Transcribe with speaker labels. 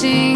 Speaker 1: see